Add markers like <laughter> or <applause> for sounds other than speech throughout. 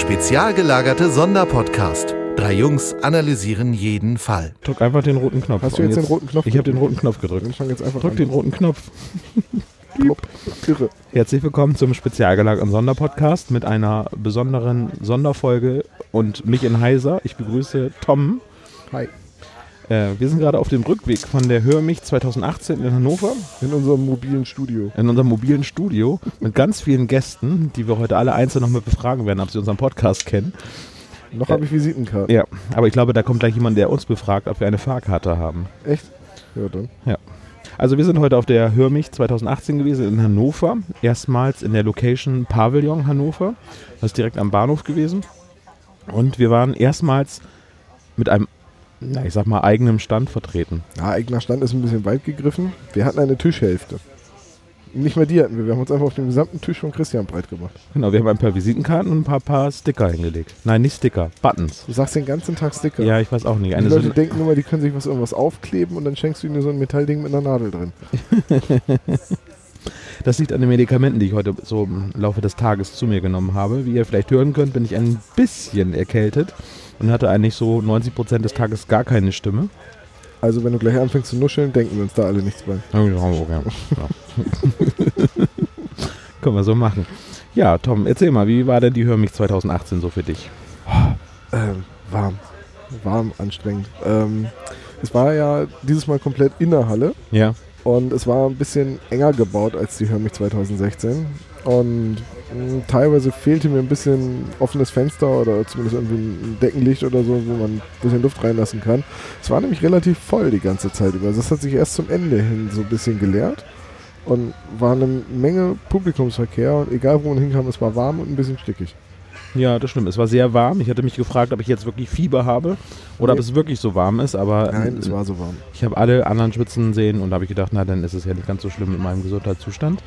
Spezial gelagerte Sonderpodcast. Drei Jungs analysieren jeden Fall. Drück einfach den roten Knopf. Hast du Und jetzt den roten Knopf Ich habe den roten Knopf gedrückt. Dann fang jetzt einfach Drück an. den roten Knopf. <laughs> Irre. Herzlich willkommen zum spezial gelagerten Sonderpodcast mit einer besonderen Sonderfolge und mich in Heiser. Ich begrüße Tom. Hi. Äh, wir sind gerade auf dem Rückweg von der Hör mich 2018 in Hannover In unserem mobilen Studio. in unserem mobilen Studio mit ganz vielen Gästen, die wir heute alle einzeln noch mit befragen werden, ob sie unseren Podcast kennen. Noch habe ich Visitenkarten. Ja, aber ich glaube, da kommt gleich jemand, der uns befragt, ob wir eine Fahrkarte haben. Echt? Ja, dann. Also wir sind heute auf der Hör mich 2018 gewesen in Hannover. Erstmals in der Location Pavillon Hannover. Das ist direkt am Bahnhof gewesen. Und wir waren erstmals mit einem, na, ich sag mal, eigenen Stand vertreten. Ja, eigener Stand ist ein bisschen weit gegriffen. Wir hatten eine Tischhälfte. Nicht mal die hatten wir. Wir haben uns einfach auf den gesamten Tisch von Christian breit gemacht. Genau, wir haben ein paar Visitenkarten und ein paar, paar Sticker hingelegt. Nein, nicht Sticker, Buttons. Du sagst den ganzen Tag Sticker. Ja, ich weiß auch nicht. Die Eine Leute so, denken immer, die können sich was irgendwas aufkleben und dann schenkst du ihnen so ein Metallding mit einer Nadel drin. <laughs> das liegt an den Medikamenten, die ich heute so im Laufe des Tages zu mir genommen habe. Wie ihr vielleicht hören könnt, bin ich ein bisschen erkältet und hatte eigentlich so 90% des Tages gar keine Stimme. Also wenn du gleich anfängst zu nuscheln, denken wir uns da alle nichts bei. <laughs> Können wir so machen. Ja, Tom, erzähl mal, wie war denn die Hör mich 2018 so für dich? Ähm, warm. Warm, anstrengend. Ähm, es war ja dieses Mal komplett in der Halle. Ja. Und es war ein bisschen enger gebaut als die Hör mich 2016. Und teilweise fehlte mir ein bisschen offenes Fenster oder zumindest irgendwie ein Deckenlicht oder so, wo man ein bisschen Luft reinlassen kann. Es war nämlich relativ voll die ganze Zeit über. Also das hat sich erst zum Ende hin so ein bisschen geleert. Und war eine Menge Publikumsverkehr und egal wo man hinkam, es war warm und ein bisschen stickig. Ja, das stimmt. Es war sehr warm. Ich hatte mich gefragt, ob ich jetzt wirklich Fieber habe oder ob Nee. es wirklich so warm ist. Aber Nein, äh, es war so warm. ich habe alle anderen Schwitzen sehen und da habe ich gedacht, na, dann ist es ja nicht ganz so schlimm mit meinem Gesundheitszustand.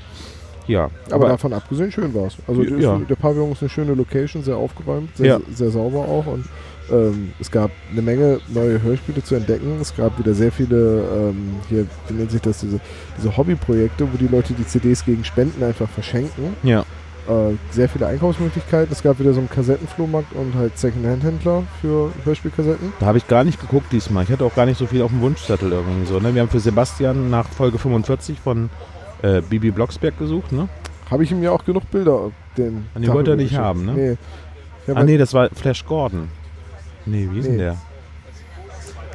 Ja, Aber, davon abgesehen, schön war es. Also Ja. der Pavillon ist eine schöne Location, sehr aufgeräumt, sehr, Ja. sehr sauber auch. Und ähm, es gab eine Menge neue Hörspiele zu entdecken. Es gab wieder sehr viele, ähm, hier, wie nennt sich das, diese, diese Hobbyprojekte, wo die Leute die CDs gegen Spenden einfach verschenken. ja, Äh, sehr viele Einkaufsmöglichkeiten. Es gab wieder so einen Kassettenflohmarkt und halt Secondhand-Händler für Hörspielkassetten. da habe ich gar nicht geguckt diesmal. Ich hatte auch gar nicht so viel auf dem Wunschzettel irgendwie so. Ne? Wir haben für Sebastian nach Folge 45 von äh, Bibi Blocksberg gesucht, ne? Habe ich ihm ja auch genug Bilder den Und die Tag wollte er nicht haben, ne? Nee. Ah nee, das war Flash Gordon. Nee, wie ist denn Nee. der?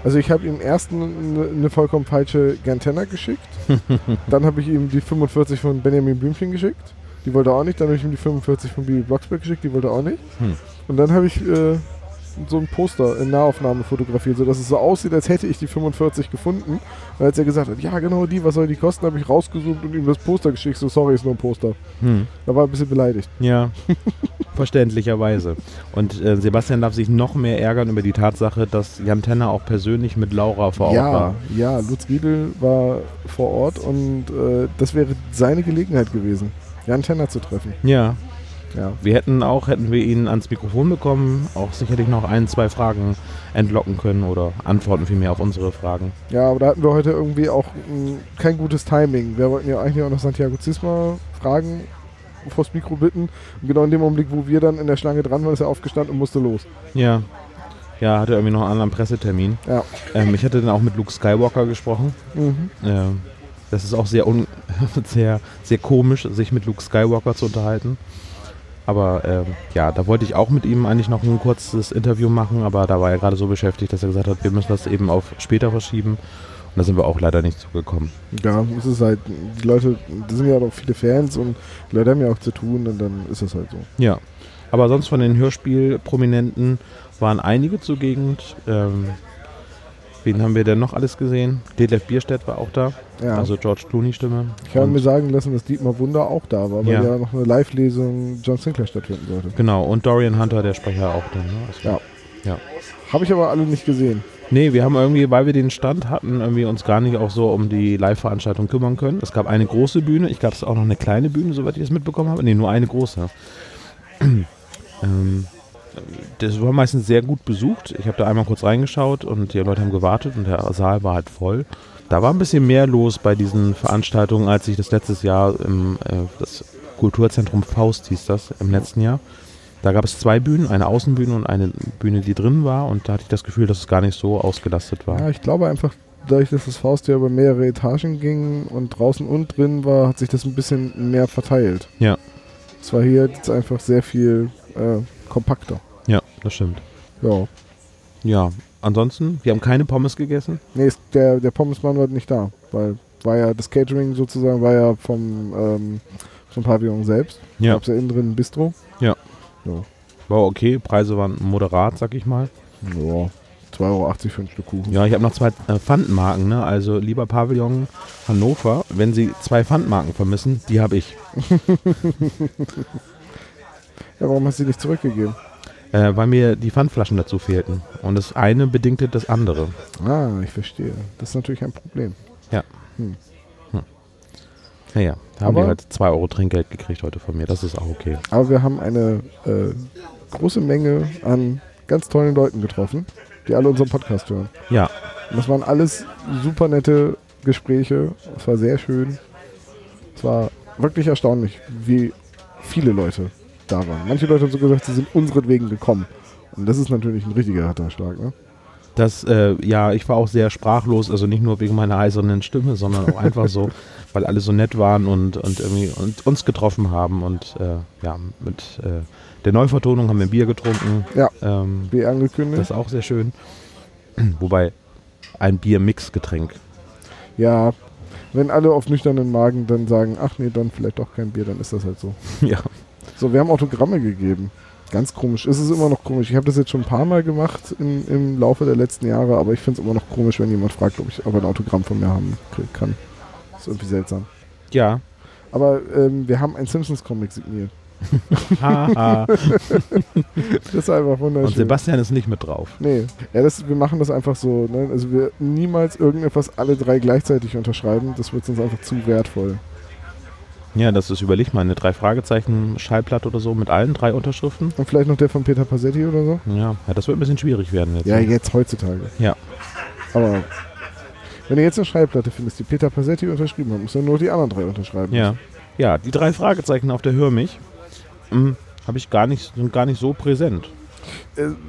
Also ich habe ihm erst eine, eine vollkommen falsche Gantenna geschickt. <laughs> dann habe ich ihm die 45 von Benjamin Blümchen geschickt. Die wollte er auch nicht. Dann habe ich ihm die 45 von Bibi Blocksberg geschickt. Die wollte er auch nicht. Hm. Und dann habe ich äh, so ein Poster in Nahaufnahme fotografiert, sodass es so aussieht, als hätte ich die 45 gefunden. Und als er gesagt hat, ja genau die, was soll die kosten, habe ich rausgesucht und ihm das Poster geschickt. So, sorry, ist nur ein Poster. Hm. Da war er ein bisschen beleidigt. Ja, <laughs> verständlicherweise. Und äh, Sebastian darf sich noch mehr ärgern über die Tatsache, dass Jan Tenner auch persönlich mit Laura vor Ort ja, war. ja, Lutz Riedel war vor Ort und äh, das wäre seine Gelegenheit gewesen, Jan Tenner zu treffen. Ja, Ja. wir hätten auch, hätten wir ihn ans Mikrofon bekommen, auch sicherlich noch ein, zwei Fragen entlocken können oder Antworten vielmehr auf unsere Fragen. Ja, aber da hatten wir heute irgendwie auch mh, kein gutes Timing. Wir wollten ja eigentlich auch noch Santiago Zisma fragen, vors Mikro bitten. Und genau in dem Augenblick, wo wir dann in der Schlange dran waren, ist er aufgestanden und musste los. Ja. Ja, hatte irgendwie noch einen anderen Pressetermin. Ja. Ähm, ich hatte dann auch mit Luke Skywalker gesprochen. Mhm. Ähm, das ist auch sehr, un <laughs> sehr, sehr komisch, sich mit Luke Skywalker zu unterhalten. Aber ähm, ja, da wollte ich auch mit ihm eigentlich noch ein kurzes Interview machen, aber da war er gerade so beschäftigt, dass er gesagt hat, wir müssen das eben auf später verschieben. Und da sind wir auch leider nicht zugekommen. Ja, es ist halt, die Leute, da sind ja auch viele Fans und die Leute haben ja auch zu tun und dann ist es halt so. Ja. Aber sonst von den Hörspielprominenten waren einige zugegen. Ähm, wen haben wir denn noch alles gesehen? Detlef Bierstedt war auch da, Ja. also George Clooney Stimme. ich habe mir sagen lassen, dass Dietmar Wunder auch da war, weil Ja. ja, noch eine Live-Lesung John Sinclair stattfinden sollte. Genau, und Dorian Hunter, der Sprecher, auch da. Ne? Also, Ja. ja. Habe ich aber alle nicht gesehen. Nee, wir haben irgendwie, weil wir den Stand hatten, irgendwie uns gar nicht auch so um die Live-Veranstaltung kümmern können. Es gab eine große Bühne, ich glaube, es auch noch eine kleine Bühne, soweit ich es mitbekommen habe. Nee, nur eine große. <clears throat> ähm, das war meistens sehr gut besucht. Ich habe da einmal kurz reingeschaut und die Leute haben gewartet und der Saal war halt voll. Da war ein bisschen mehr los bei diesen Veranstaltungen, als ich das letztes Jahr im äh, das Kulturzentrum Faust hieß das, im letzten Jahr. Da gab es zwei Bühnen, eine Außenbühne und eine Bühne, die drin war. Und da hatte ich das Gefühl, dass es gar nicht so ausgelastet war. Ja, ich glaube einfach, dadurch, dass das Faust ja über mehrere Etagen ging und draußen und drin war, hat sich das ein bisschen mehr verteilt. Ja. Es war hier jetzt einfach sehr viel äh, kompakter. Das stimmt. Ja. Ja, ansonsten, wir haben keine Pommes gegessen. Nee, ist, der, der Pommesmann war nicht da, weil war ja das Catering sozusagen war ja vom, ähm, vom Pavillon selbst. Ja. Gab's ja innen drin ein Bistro. Ja. Ja. War okay, Preise waren moderat, sag ich mal. Ja. 2,80 Euro für ein Stück Kuchen. Ja, ich habe noch zwei äh, Pfandmarken, ne? Also lieber Pavillon Hannover, wenn Sie zwei Pfandmarken vermissen, die habe ich. <laughs> Ja, warum hast du die nicht zurückgegeben? Äh, weil mir die Pfandflaschen dazu fehlten. Und das eine bedingte das andere. Ah, ich verstehe. Das ist natürlich ein Problem. Naja, da haben die Aber- halt 2 Euro Trinkgeld gekriegt heute von mir. Das ist auch okay. Aber wir haben eine äh, große Menge an ganz tollen Leuten getroffen, die alle unseren Podcast hören. Ja, Und das waren alles super nette Gespräche. Es war sehr schön. Es war wirklich erstaunlich, wie viele Leute da waren. Manche Leute haben so gesagt, sie sind unseretwegen gekommen. Und das ist natürlich ein richtiger Hatterschlag, ne? das, äh, ja, ich war auch sehr sprachlos, also nicht nur wegen meiner eisernen Stimme, sondern auch einfach so, <laughs> weil alle so nett waren und, und irgendwie und uns getroffen haben. Und äh, ja, mit äh, der Neuvertonung haben wir Bier getrunken. Ja. Ähm, Wie angekündigt. das ist auch sehr schön. <clears throat> Wobei ein Bier-Mix-Getränk. ja, wenn alle auf nüchternen Magen dann sagen, ach nee, dann vielleicht doch kein Bier, dann ist das halt so. <laughs> ja. So, wir haben Autogramme gegeben. Ganz komisch. Es ist immer noch komisch. Ich habe das jetzt schon ein paar Mal gemacht im, im Laufe der letzten Jahre, aber ich finde es immer noch komisch, wenn jemand fragt, ob ich ob er ein Autogramm von mir haben kann. Das ist irgendwie seltsam. Ja. Aber ähm, wir haben einen Simpsons-Comic signiert. <laughs> <laughs> Das ist einfach wunderschön. Und Sebastian ist nicht mit drauf. Nee, ja, das, wir machen das einfach so. Ne? Also wir niemals irgendetwas alle drei gleichzeitig unterschreiben. Das wird uns einfach zu wertvoll. Ja, das ist, überleg mal, eine drei Fragezeichen Schallplatte oder so mit allen drei Unterschriften. Und vielleicht noch der von Peter Passetti oder so. Ja, ja das wird ein bisschen schwierig werden jetzt. Ja, jetzt heutzutage. Ja. Aber wenn du jetzt eine Schallplatte findest, die Peter Passetti unterschrieben hat, musst du nur die anderen drei unterschreiben. Ja. Ja, die drei Fragezeichen auf der Hör mich hm, habe ich gar nicht, sind gar nicht so präsent.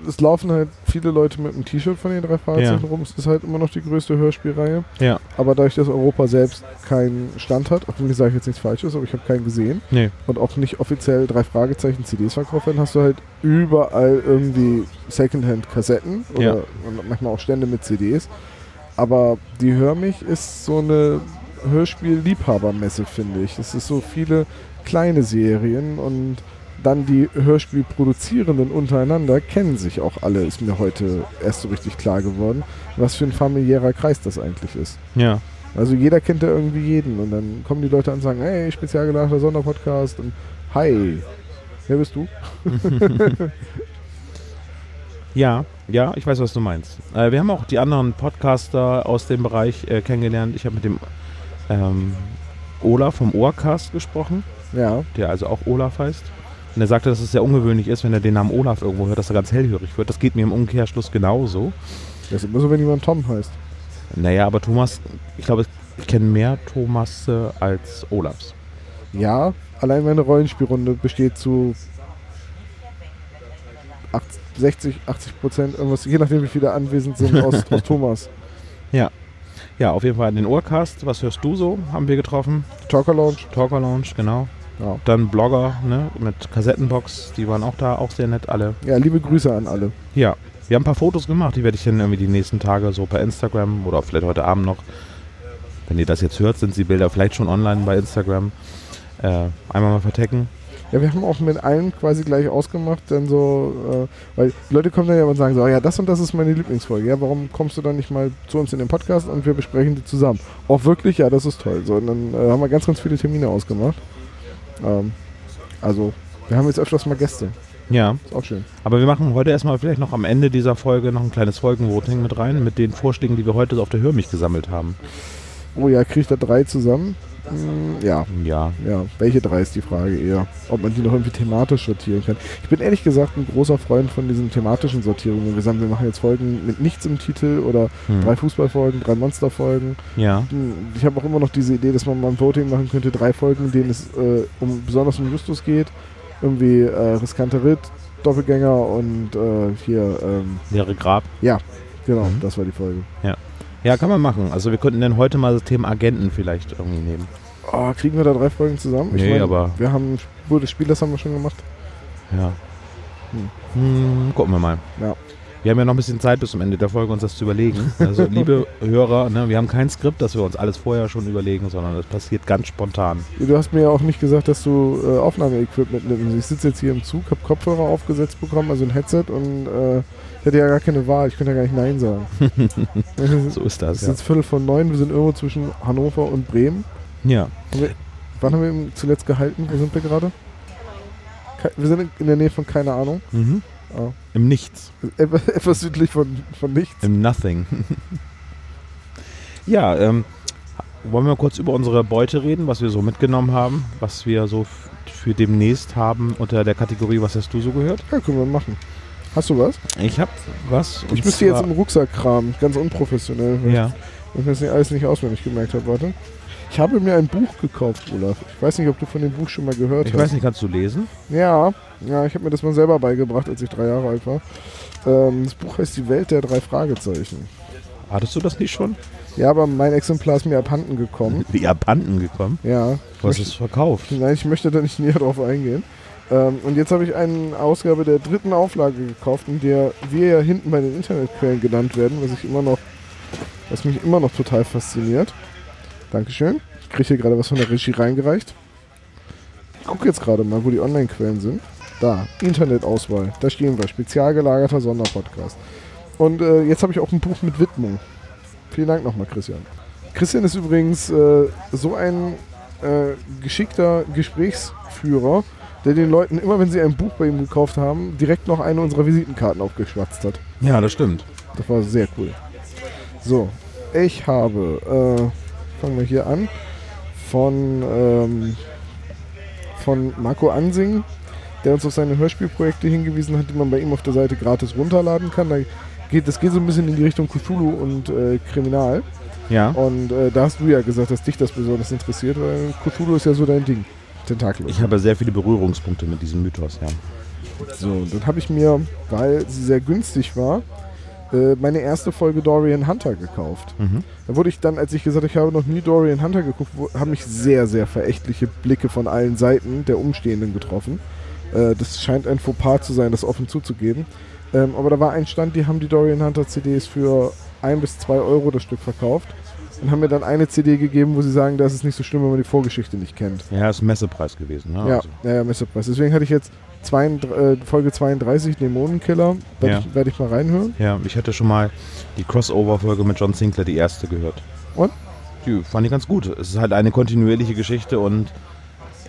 Es laufen halt viele Leute mit einem T-Shirt von den drei Fahrzeugen Ja. rum. Es ist halt immer noch die größte Hörspielreihe. Ja. Aber dadurch, dass Europa selbst keinen Stand hat, auch wenn ich sage jetzt nichts Falsches, aber ich habe keinen gesehen Nee. und auch nicht offiziell drei Fragezeichen CDs verkauft werden, hast du halt überall irgendwie Secondhand-Kassetten oder Ja. und manchmal auch Stände mit CDs. Aber die Hör mich ist so eine Hörspiel-Liebhabermesse, finde ich. Es ist so viele kleine Serien und dann die Hörspielproduzierenden untereinander kennen sich auch alle, ist mir heute erst so richtig klar geworden, was für ein familiärer Kreis das eigentlich ist. Ja. Also jeder kennt ja irgendwie jeden und dann kommen die Leute an und sagen, hey, spezial geladener Sonderpodcast und hi, wer bist du? <laughs> Ja, ja, ich weiß, was du meinst. Äh, wir haben auch die anderen Podcaster aus dem Bereich äh, kennengelernt. Ich habe mit dem ähm, Olaf vom Ohrcast gesprochen, Ja, der also auch Olaf heißt. Und er sagte, dass es sehr ungewöhnlich ist, wenn er den Namen Olaf irgendwo hört, dass er ganz hellhörig wird. Das geht mir im Umkehrschluss genauso. das ist immer so, wenn jemand Tom heißt. Naja, aber Thomas, ich glaube, ich kenne mehr Thomas äh, als Olafs. Ja, allein meine Rollenspielrunde besteht zu 80, 60, 80 Prozent, irgendwas, je nachdem wie viele anwesend sind, aus, <laughs> aus Thomas. Ja, auf jeden Fall den Ohrcast. Was hörst du so? Haben wir getroffen. Talker Lounge. Talker Lounge, genau. Ja. Dann Blogger, ne, mit Kassettenbox, die waren auch da, auch sehr nett alle. ja, liebe Grüße an alle. Ja, wir haben ein paar Fotos gemacht, die werde ich dann irgendwie die nächsten Tage so per Instagram oder vielleicht heute Abend noch, wenn ihr das jetzt hört, sind die Bilder vielleicht schon online bei Instagram, äh, einmal mal vertecken. Ja, wir haben auch mit allen quasi gleich ausgemacht, dann so, äh, weil die Leute kommen dann ja und sagen so, ja, das und das ist meine Lieblingsfolge. Ja, warum kommst du dann nicht mal zu uns in den Podcast und wir besprechen die zusammen? Auch wirklich, ja, das ist toll. So, und dann äh, haben wir ganz, ganz viele Termine ausgemacht. Ähm, also, wir haben jetzt öfters mal Gäste. Ja, Ist auch schön. aber wir machen heute erstmal vielleicht noch am Ende dieser Folge noch ein kleines Folgenvoting mit rein, mit den Vorschlägen, die wir heute auf der Hörmich gesammelt haben. Oh ja, kriege ich da drei zusammen? Hm, ja, Ja, ja. Welche drei ist die Frage eher? Ob man die noch irgendwie thematisch sortieren kann. Ich bin ehrlich gesagt ein großer Freund von diesen thematischen Sortierungen. Wir sagen, wir machen jetzt Folgen mit nichts im Titel oder hm. drei Fußballfolgen, drei Monsterfolgen. ja, Ich habe auch immer noch diese Idee, dass man mal ein Voting machen könnte, drei Folgen, in denen es äh, um, besonders um Justus geht irgendwie äh, riskanter Ritt, Doppelgänger und äh, hier, ähm, Leere Grab. genau, Mhm. das war die Folge. Ja, kann man machen. Also wir könnten dann heute mal das Thema Agenten vielleicht irgendwie nehmen. Oh, kriegen wir da drei Folgen zusammen? Nee, aber- Wir haben, Spur des Spielers haben wir schon gemacht. Ja. Hm. Hm, gucken wir mal. Ja. Wir haben ja noch ein bisschen Zeit bis zum Ende der Folge, uns das zu überlegen. Also, <laughs> liebe Hörer, ne, wir haben kein Skript, dass wir uns alles vorher schon überlegen, sondern es passiert ganz spontan. Du hast mir ja auch nicht gesagt, dass du äh, Aufnahmeequipment nimmst. Ich sitze jetzt hier im Zug, habe Kopfhörer aufgesetzt bekommen, also ein Headset und äh, ich hatte ja gar keine Wahl. Ich könnte ja gar nicht Nein sagen. es <laughs> So ist das, ist ja. jetzt Viertel von neun, wir sind irgendwo zwischen Hannover und Bremen. Ja, Haben wir, wann haben wir ihn zuletzt gehalten? Wo sind wir gerade? Wir sind in der Nähe von keine Ahnung. mhm. Ah. im Nichts, <laughs> Etwas, südlich von, von nichts. im Nothing. <laughs> ja, ähm, wollen wir kurz über unsere Beute reden, was wir so mitgenommen haben, was wir so für demnächst haben unter der Kategorie Was hast du so gehört? Ja, können wir machen. Hast du was? Ich habe was. Ich müsste jetzt im Rucksack kramen, ganz unprofessionell, Ja, ich mir das nicht, alles nicht auswendig gemerkt habe. Warte. Ich habe mir ein Buch gekauft, Olaf. Ich weiß nicht, ob du von dem Buch schon mal gehört ich hast. weiß nicht, kannst du lesen? Ja, ja, ich habe mir das mal selber beigebracht, als ich drei Jahre alt war. Ähm, das Buch heißt Die Welt der drei Fragezeichen. Hattest du das nicht schon? Ja, aber mein Exemplar ist mir abhanden gekommen. Wie abhanden gekommen? Ja. ich Du hast es verkauft. Nein, ich möchte da nicht näher drauf eingehen. Ähm, und jetzt habe ich eine Ausgabe der dritten Auflage gekauft, in der wir ja hinten bei den Internetquellen genannt werden, was ich immer noch, was mich immer noch total fasziniert. Dankeschön. Ich kriege hier gerade was von der Regie reingereicht. Ich gucke jetzt gerade mal, wo die Online-Quellen sind. Da, Internetauswahl. Da stehen wir. Spezial gelagerter Sonderpodcast. Und äh, jetzt habe ich auch ein Buch mit Widmung. Vielen Dank nochmal, Christian. Christian ist übrigens äh, so ein äh, geschickter Gesprächsführer, der den Leuten immer, wenn sie ein Buch bei ihm gekauft haben, direkt noch eine unserer Visitenkarten aufgeschwatzt hat. Ja, das stimmt. Das war sehr cool. So, ich habe, äh, fangen wir hier an, von, ähm, von Marco Ansing, der uns auf seine Hörspielprojekte hingewiesen hat, die man bei ihm auf der Seite gratis runterladen kann. Da geht, das geht so ein bisschen in die Richtung Cthulhu und äh, Kriminal. Ja. Und äh, da hast du ja gesagt, dass dich das besonders interessiert, weil Cthulhu ist ja so dein Ding. Tentakel. Ich habe sehr viele Berührungspunkte mit diesem Mythos, ja. So, dann habe ich mir, weil sie sehr günstig war, äh, meine erste Folge Dorian Hunter gekauft. Mhm. Da wurde ich dann, als ich gesagt habe, ich habe noch nie Dorian Hunter geguckt, haben mich sehr, sehr verächtliche Blicke von allen Seiten der Umstehenden getroffen. Äh, das scheint ein Fauxpas zu sein, das offen zuzugeben. Ähm, aber da war ein Stand, die haben die Dorian Hunter CDs für ein bis zwei Euro das Stück verkauft und haben mir dann eine CD gegeben, wo sie sagen, das ist nicht so schlimm, wenn man die Vorgeschichte nicht kennt. Ja, ist ein Messepreis gewesen. Ne? Ja, Also, ja, ja, Messepreis. Deswegen hatte ich jetzt zwei, äh, Folge 32, Dämonenkiller. Werde Ja. ich, werd ich mal reinhören. ja, ich hatte schon mal die Crossover-Folge mit John Sinclair, die erste, gehört. Und? Die fand ich ganz gut. Es ist halt eine kontinuierliche Geschichte und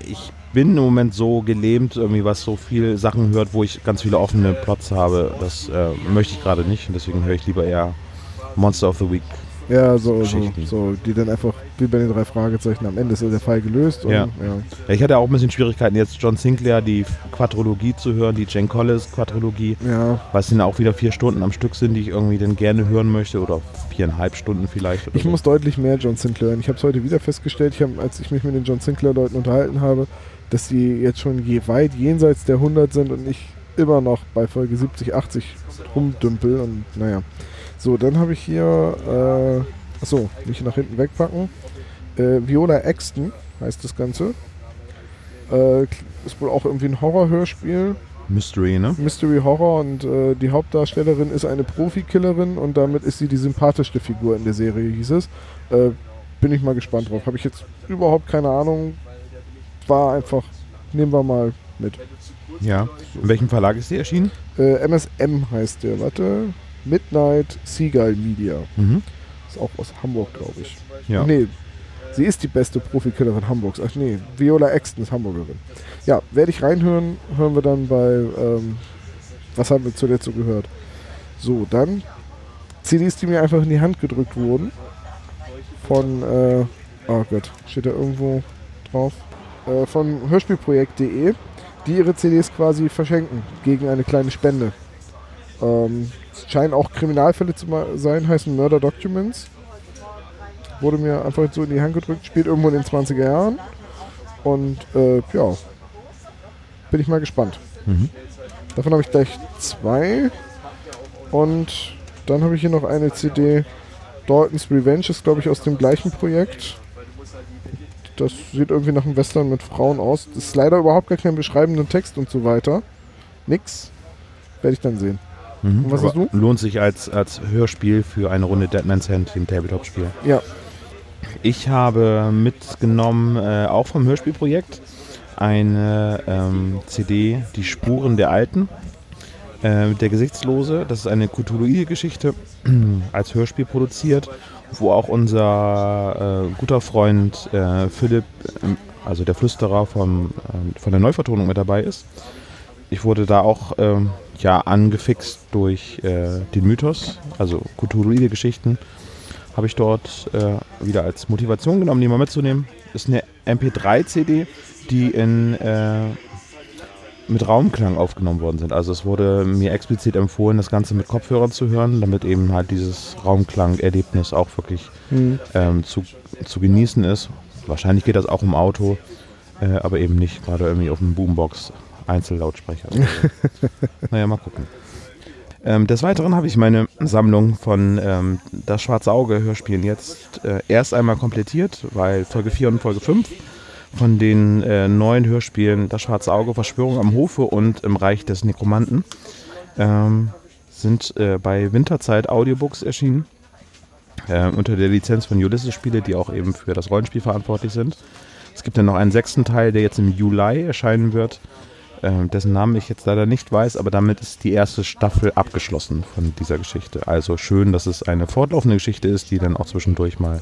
ich bin im Moment so gelähmt, irgendwie was so viel Sachen hört, wo ich ganz viele offene Plots habe. Das äh, möchte ich gerade nicht und deswegen höre ich lieber eher Monster of the Week. Ja, so, so, so, die dann einfach wie bei den drei Fragezeichen am Ende ist der Fall gelöst. Und, Ja. ja. Ich hatte auch ein bisschen Schwierigkeiten, jetzt John Sinclair, die Quadrologie zu hören, die Jane Collins Quadrologie, ja. weil es dann auch wieder vier Stunden am Stück sind, die ich irgendwie dann gerne hören möchte oder viereinhalb Stunden vielleicht. Ich so. muss deutlich mehr John Sinclair hören. Ich habe es heute wieder festgestellt, ich hab, als ich mich mit den John Sinclair-Leuten unterhalten habe, dass die jetzt schon je weit jenseits der 100 sind und ich immer noch bei Folge 70, 80 rumdümpel. Und naja. So, dann habe ich hier, äh, achso, nicht nach hinten wegpacken. Äh, Viola Exton heißt das Ganze. Äh, ist wohl auch irgendwie ein Horrorhörspiel. Mystery, ne? Mystery Horror und äh, die Hauptdarstellerin ist eine Profikillerin und damit ist sie die sympathischste Figur in der Serie, hieß es. Äh, bin ich mal gespannt drauf. Habe ich jetzt überhaupt keine Ahnung. War einfach, nehmen wir mal mit. Ja. In welchem Verlag ist die erschienen? Äh, MSM heißt der, warte. Midnight Seagull Media. Mhm. Ist auch aus Hamburg, glaube ich. Ja. Nee, sie ist die beste Profikillerin Hamburgs. Ach nee, Viola Exton ist Hamburgerin. Ja, werde ich reinhören, hören wir dann bei, ähm, was haben wir zuletzt so gehört. So, dann CDs, die mir einfach in die Hand gedrückt wurden. Von, äh, oh Gott, steht da irgendwo drauf? Äh, von hörspielprojekt.de, die ihre CDs quasi verschenken gegen eine kleine Spende. Ähm, scheinen auch Kriminalfälle zu sein, heißen Murder Documents wurde mir einfach so in die Hand gedrückt, spielt irgendwo in den 20er Jahren. Und äh, ja, bin ich mal gespannt. Mhm. Davon habe ich gleich zwei. Und dann habe ich hier noch eine CD. Dalton's Revenge ist, glaube ich, aus dem gleichen Projekt. Das sieht irgendwie nach einem Western mit Frauen aus. Das ist leider überhaupt gar kein beschreibenden Text und so weiter. Nix. Werde ich dann sehen. Mhm. Und was Aber hast du? Lohnt sich als, als Hörspiel für eine Runde Deadman's Hand, dem Tabletop-Spiel. Ja. Ich habe mitgenommen, äh, auch vom Hörspielprojekt, eine ähm, CD, Die Spuren der Alten, äh, der Gesichtslose. Das ist eine Cthulhu-Geschichte, <clears throat> als Hörspiel produziert, wo auch unser äh, guter Freund äh, Philipp, ähm, also der Flüsterer vom, ähm, von der Neuvertonung mit dabei ist. Ich wurde da auch ähm, ja, angefixt durch äh, den Mythos, also Cthulhu-Geschichten habe ich dort äh, wieder als Motivation genommen, die mal mitzunehmen. Ist eine MP3-CD, die in, äh, mit Raumklang aufgenommen worden sind. Also es wurde mir explizit empfohlen, das Ganze mit Kopfhörern zu hören, damit eben halt dieses Raumklang-Erlebnis auch wirklich Hm. ähm, zu, zu genießen ist. Wahrscheinlich geht das auch im Auto, äh, aber eben nicht gerade irgendwie auf dem Boombox Einzellautsprecher. <laughs> naja, mal gucken. Ähm, des Weiteren habe ich meine Sammlung von ähm, Das Schwarze Auge Hörspielen jetzt äh, erst einmal komplettiert, weil Folge 4 und Folge 5 von den äh, neuen Hörspielen Das Schwarze Auge, Verschwörung am Hofe und Im Reich des Nekromanten ähm, sind äh, bei Winterzeit Audiobooks erschienen. Äh, unter der Lizenz von Ulysses Spiele, die auch eben für das Rollenspiel verantwortlich sind. Es gibt dann noch einen sechsten Teil, der jetzt im Juli erscheinen wird, äh, dessen Namen ich jetzt leider nicht weiß, aber damit ist die erste Staffel abgeschlossen von dieser Geschichte. Also schön, dass es eine fortlaufende Geschichte ist, die dann auch zwischendurch mal,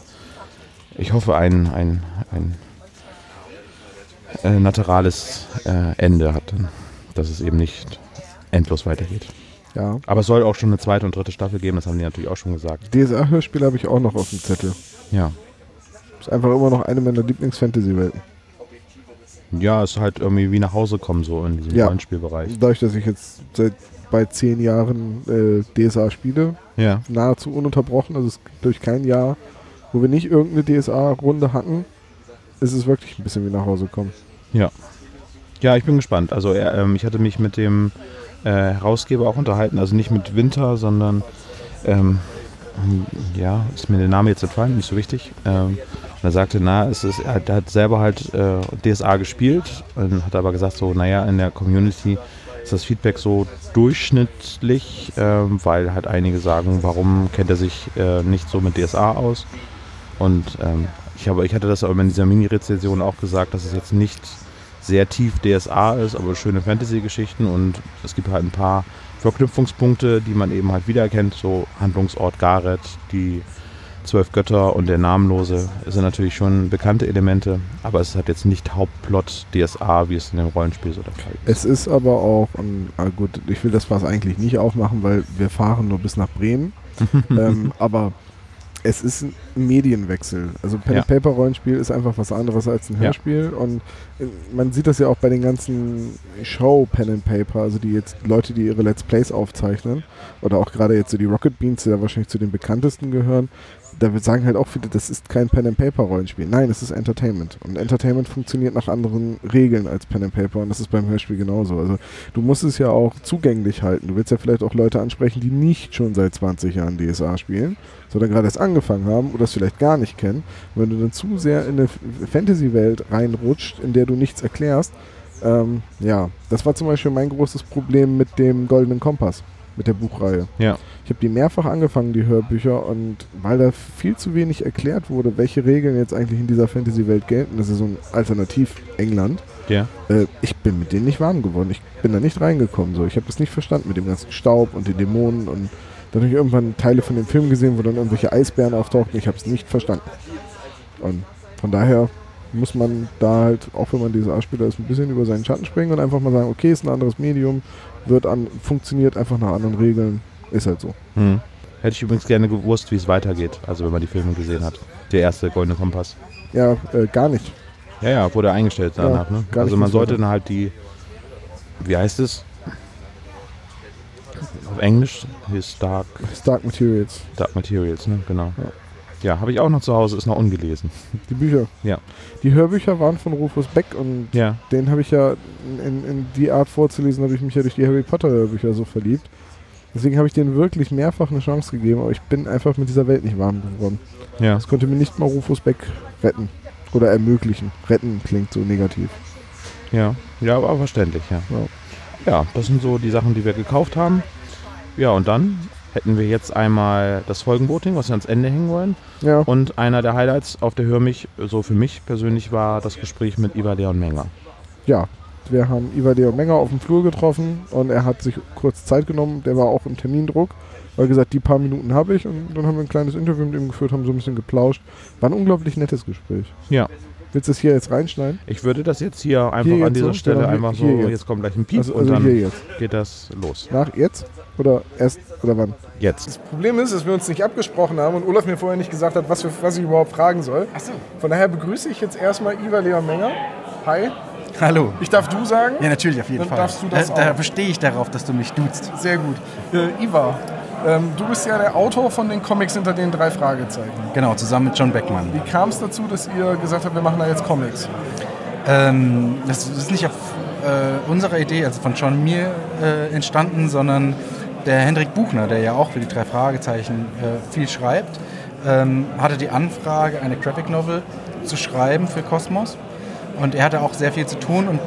ich hoffe, ein, ein, ein äh, naturales äh, Ende hat, dass es eben nicht endlos weitergeht. Ja. Aber es soll auch schon eine zweite und dritte Staffel geben, das haben die natürlich auch schon gesagt. DSA-Hörspiel habe ich auch noch auf dem Zettel. Ja. Ist einfach immer noch eine meiner Lieblings-Fantasy-Welten. Ja, es ist halt irgendwie wie nach Hause kommen, so in diesem Ja. Rollenspielbereich. Dadurch, dass ich jetzt seit bei zehn Jahren äh, DSA spiele, Ja. nahezu ununterbrochen, also es gibt durch kein Jahr, wo wir nicht irgendeine DSA-Runde hatten, ist es wirklich ein bisschen wie nach Hause kommen. Ja, ich bin gespannt. Also ähm, ich hatte mich mit dem äh, Herausgeber auch unterhalten, also nicht mit Winter, sondern ähm, ja, ist mir der Name jetzt entfallen, nicht so wichtig. Ähm, und er sagte, na, es ist, er hat, er selber halt äh, DSA gespielt und hat aber gesagt, so, naja, in der Community ist das Feedback so durchschnittlich, ähm, weil halt einige sagen, warum kennt er sich äh, nicht so mit DSA aus? Und ähm, ich, habe, ich hatte das aber in dieser Mini-Rezension auch gesagt, dass es jetzt nicht sehr tief DSA ist, aber schöne Fantasy-Geschichten und es gibt halt ein paar Verknüpfungspunkte, die man eben halt wiedererkennt, so Handlungsort Gareth, die Zwölf Götter und der Namenlose sind natürlich schon bekannte Elemente, aber es hat jetzt nicht Hauptplot DSA, wie es in dem Rollenspiel so der Fall ist. Es ist aber auch, und, ah gut, ich will das Fass eigentlich nicht aufmachen, weil wir fahren nur bis nach Bremen. <laughs> ähm, aber es ist ein Medienwechsel. Also Pen Ja. Paper Rollenspiel ist einfach was anderes als ein Ja. Hörspiel und äh, man sieht das ja auch bei den ganzen Show Pen and Paper, also die jetzt Leute, die ihre Let's Plays aufzeichnen oder auch gerade jetzt so die Rocket Beans, die da wahrscheinlich zu den bekanntesten gehören. Da sagen halt auch viele, das ist kein Pen and Paper Rollenspiel. Nein, es ist Entertainment und Entertainment funktioniert nach anderen Regeln als Pen and Paper und das ist beim Hörspiel genauso. Also du musst es ja auch zugänglich halten. Du willst ja vielleicht auch Leute ansprechen, die nicht schon seit 20 Jahren DSA spielen, sondern gerade erst angefangen haben oder es vielleicht gar nicht kennen. Und wenn du dann zu sehr in eine Fantasy-Welt reinrutscht, in der du nichts erklärst, ähm, ja, das war zum Beispiel mein großes Problem mit dem Goldenen Kompass, mit der Buchreihe. Ja. Ich habe die mehrfach angefangen, die Hörbücher, und weil da viel zu wenig erklärt wurde, welche Regeln jetzt eigentlich in dieser Fantasy-Welt gelten, das ist so ein Alternativ-England, Ja. äh, ich bin mit denen nicht warm geworden. Ich bin da nicht reingekommen. So. Ich habe das nicht verstanden mit dem ganzen Staub und den Dämonen. Und dann habe ich irgendwann Teile von dem Film gesehen, wo dann irgendwelche Eisbären auftauchten. Ich habe es nicht verstanden. Und von daher muss man da halt, auch wenn man DSA-Spieler ist, ein bisschen über seinen Schatten springen und einfach mal sagen, okay, ist ein anderes Medium, wird an, funktioniert einfach nach anderen Regeln. Ist halt so. Hm. Hätte ich übrigens gerne gewusst, wie es weitergeht, also wenn man die Filme gesehen hat. Der erste Goldene Kompass. Ja, äh, gar nicht. Ja, ja, wurde eingestellt Ja, danach. ne? gar Also man sollte dann halt die, wie heißt es? Auf Englisch ist Dark, Stark Materials. Dark Materials, ne? Genau. Ja, habe ich auch noch zu Hause, ist noch ungelesen. Die Bücher. Ja. Die Hörbücher waren von Rufus Beck und Ja. den habe ich ja in, in die Art vorzulesen, habe ich mich ja durch die Harry Potter Hörbücher so verliebt. Deswegen habe ich denen wirklich mehrfach eine Chance gegeben, aber ich bin einfach mit dieser Welt nicht warm geworden. Ja. Das konnte mir nicht mal Rufus Beck retten. Oder ermöglichen. Retten klingt so negativ. Ja, ja, aber verständlich, ja. Ja. Ja, das sind so die Sachen, die wir gekauft haben. Ja, und dann hätten wir jetzt einmal das Folgenvoting, was wir ans Ende hängen wollen. Ja, Und einer der Highlights auf der Hör mich, so für mich persönlich, war das Gespräch mit Iva Leon Menger. ja. Wir haben Leo Menger auf dem Flur getroffen und er hat sich kurz Zeit genommen. Der war auch im Termindruck. Weil gesagt, die paar Minuten habe ich und dann haben wir ein kleines Interview mit ihm geführt, haben so ein bisschen geplauscht. War ein unglaublich nettes Gespräch. Ja, Willst du es hier jetzt reinschneiden? ich würde das jetzt hier einfach Hier an dieser so? Stelle Genau, einfach so, jetzt. jetzt. kommt gleich ein Piep Also, und also dann hier jetzt. geht das los. Nach jetzt? Oder erst? Oder wann? Jetzt. Das Problem ist, dass wir uns nicht abgesprochen haben und Olaf mir vorher nicht gesagt hat, was, wir, was ich überhaupt fragen soll. Achso. Von daher begrüße ich jetzt erstmal Ivar Leon Menger. Hi. Hallo. Ich darf du sagen? Ja, natürlich, auf jeden Dann Fall. darfst du das da, da bestehe ich darauf, dass du mich duzt. Sehr gut. Äh, Ivar, ähm, du bist ja der Autor von den Comics hinter den drei Fragezeichen. Genau, zusammen mit John Beckmann. Wie kam es dazu, dass ihr gesagt habt, wir machen da jetzt Comics? Ähm, das ist nicht auf äh, unserer Idee, also von John mir äh, entstanden, sondern der Hendrik Buchner, der ja auch für die drei Fragezeichen äh, viel schreibt, ähm, hatte die Anfrage, eine Graphic Novel zu schreiben für Kosmos. Und er hatte auch sehr viel zu tun und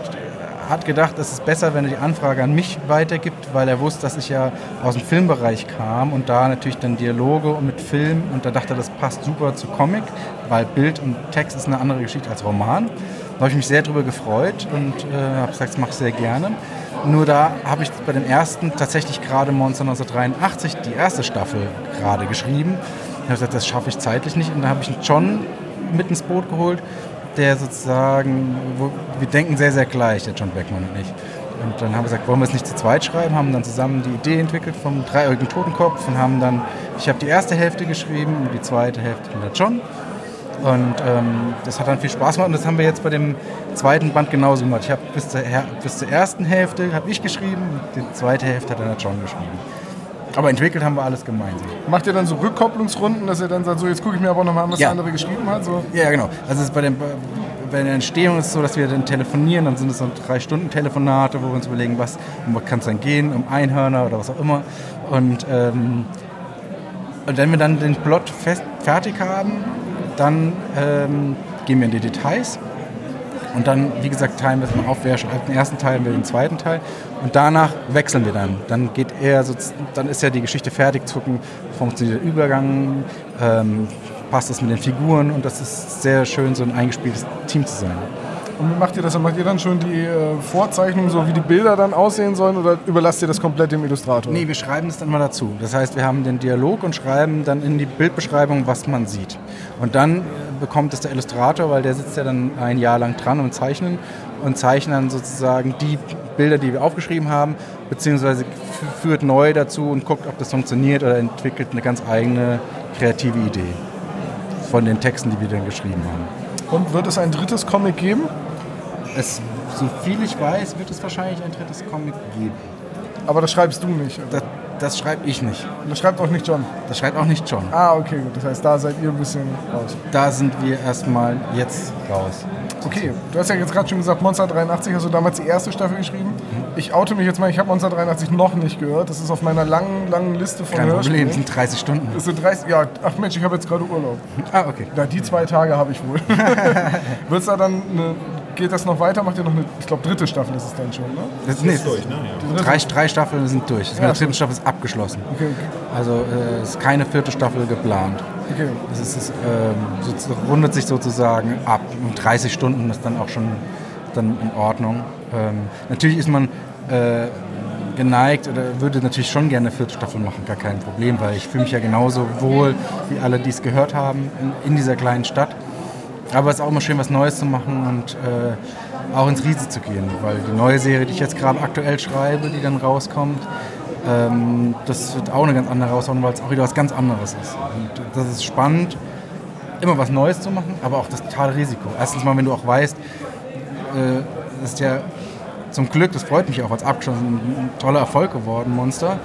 hat gedacht, es ist besser, wenn er die Anfrage an mich weitergibt, weil er wusste, dass ich ja aus dem Filmbereich kam und da natürlich dann Dialoge mit Film und da dachte er, das passt super zu Comic, weil Bild und Text ist eine andere Geschichte als Roman. Da habe ich mich sehr darüber gefreut und äh, habe gesagt, das mache ich sehr gerne. Nur da habe ich bei dem ersten tatsächlich gerade Monster 1983 die erste Staffel gerade geschrieben. Da habe ich gesagt, das schaffe ich zeitlich nicht und da habe ich einen John mit ins Boot geholt, der sozusagen, wo, wir denken sehr, sehr gleich, der John Beckmann und ich. Und dann haben wir gesagt, wollen wir es nicht zu zweit schreiben, haben dann zusammen die Idee entwickelt vom dreieugigen Totenkopf und haben dann, ich habe die erste Hälfte geschrieben und die zweite Hälfte von der John. Und ähm, das hat dann viel Spaß gemacht und das haben wir jetzt bei dem zweiten Band genauso gemacht. Ich habe bis, bis zur ersten Hälfte habe ich geschrieben die zweite Hälfte hat dann der John geschrieben. Aber entwickelt haben wir alles gemeinsam. Macht ihr dann so Rückkopplungsrunden, dass ihr dann sagt, so jetzt gucke ich mir aber nochmal an, was Ja. der andere geschrieben hat? So. Ja, genau. Also bei, dem, bei der Entstehung ist es so, dass wir dann telefonieren, dann sind es so drei Stunden Telefonate, wo wir uns überlegen, was um kann es dann gehen, um Einhörner oder was auch immer. Und, ähm, und wenn wir dann den Plot fest, fertig haben, dann ähm, gehen wir in die Details. Und dann, wie gesagt, teilen wir es mal auf. Wer schreibt den ersten Teil, wer den zweiten Teil. Und danach wechseln wir dann. Dann geht er, so, dann ist ja die Geschichte fertig zu gucken, funktioniert der Übergang, ähm, passt das mit den Figuren und das ist sehr schön, so ein eingespieltes Team zu sein. Und wie macht ihr das? Macht ihr dann schon die äh, Vorzeichnungen, so wie die Bilder dann aussehen sollen oder überlasst ihr das komplett dem Illustrator? Nee, wir schreiben es dann mal dazu. Das heißt, wir haben den Dialog und schreiben dann in die Bildbeschreibung, was man sieht. Und dann äh, bekommt es der Illustrator, weil der sitzt ja dann ein Jahr lang dran und zeichnen und zeichnet dann sozusagen die Bilder, die wir aufgeschrieben haben, beziehungsweise führt neu dazu und guckt, ob das funktioniert oder entwickelt eine ganz eigene kreative Idee von den Texten, die wir dann geschrieben haben. Und wird es ein drittes Comic geben? Es, so viel ich weiß, wird es wahrscheinlich ein drittes Comic geben. Aber das schreibst du nicht. oder? Das, das schreibe ich nicht. Das schreibt auch nicht John. Das schreibt auch nicht John. Ah, okay, gut. Das heißt, da seid ihr ein bisschen raus. Da sind wir erstmal jetzt raus. Okay, du hast ja jetzt gerade schon gesagt, Monster 83 hast du damals die erste Staffel geschrieben. Ich oute mich jetzt mal, ich habe Monster 83 noch nicht gehört. Das ist auf meiner langen, langen Liste von Kein Problem, Hörspielen. es sind 30 Stunden. Das sind 30, ja, ach Mensch, ich habe jetzt gerade Urlaub. Ah, okay. Ja, die zwei Tage habe ich wohl. <laughs> Wird's da dann eine, geht das noch weiter? Macht ihr noch eine, ich glaube, dritte Staffel ist es dann schon, ne? Das ist, nee, durch, ne? drei, drei Staffeln sind durch. Das Ja. mit der dritten Staffel ist abgeschlossen. Okay, Also äh, es ist keine vierte Staffel geplant. okay. Es ist, es ähm, so, rundet sich sozusagen ab. Und 30 Stunden ist dann auch schon dann in Ordnung. Ähm, natürlich ist man äh, geneigt oder würde natürlich schon gerne eine vierte Staffel machen, gar kein Problem, weil ich fühle mich ja genauso wohl wie alle, die es gehört haben in, in dieser kleinen Stadt. Aber es ist auch immer schön, was Neues zu machen und äh, auch ins Riese zu gehen, weil die neue Serie, die ich jetzt gerade aktuell schreibe, die dann rauskommt, ähm, das wird auch eine ganz andere Herausforderung, weil es auch wieder was ganz anderes ist. Und das ist spannend, immer was Neues zu machen, aber auch das totale Risiko. Erstens mal, wenn du auch weißt, äh, das ist ja zum Glück, das freut mich auch als abgeschlossen, ein toller Erfolg geworden, Monster.